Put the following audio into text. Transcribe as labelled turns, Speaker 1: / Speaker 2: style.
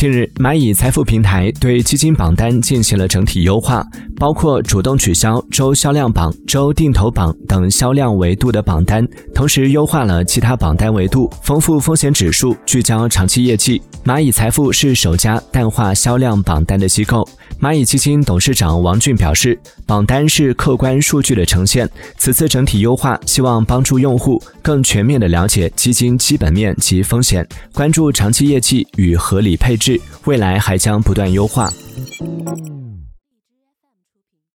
Speaker 1: 近日，蚂蚁财富平台对基金榜单进行了整体优化，包括主动取消周销量榜、周定投榜等销量维度的榜单，同时优化了其他榜单维度，丰富风险指数，聚焦长期业绩。蚂蚁财富是首家淡化销量榜单的机构。蚂蚁基金董事长王俊表示，榜单是客观数据的呈现，此次整体优化希望帮助用户更全面地了解基金基本面及风险，关注长期业绩与合理配置。未来还将不断优化。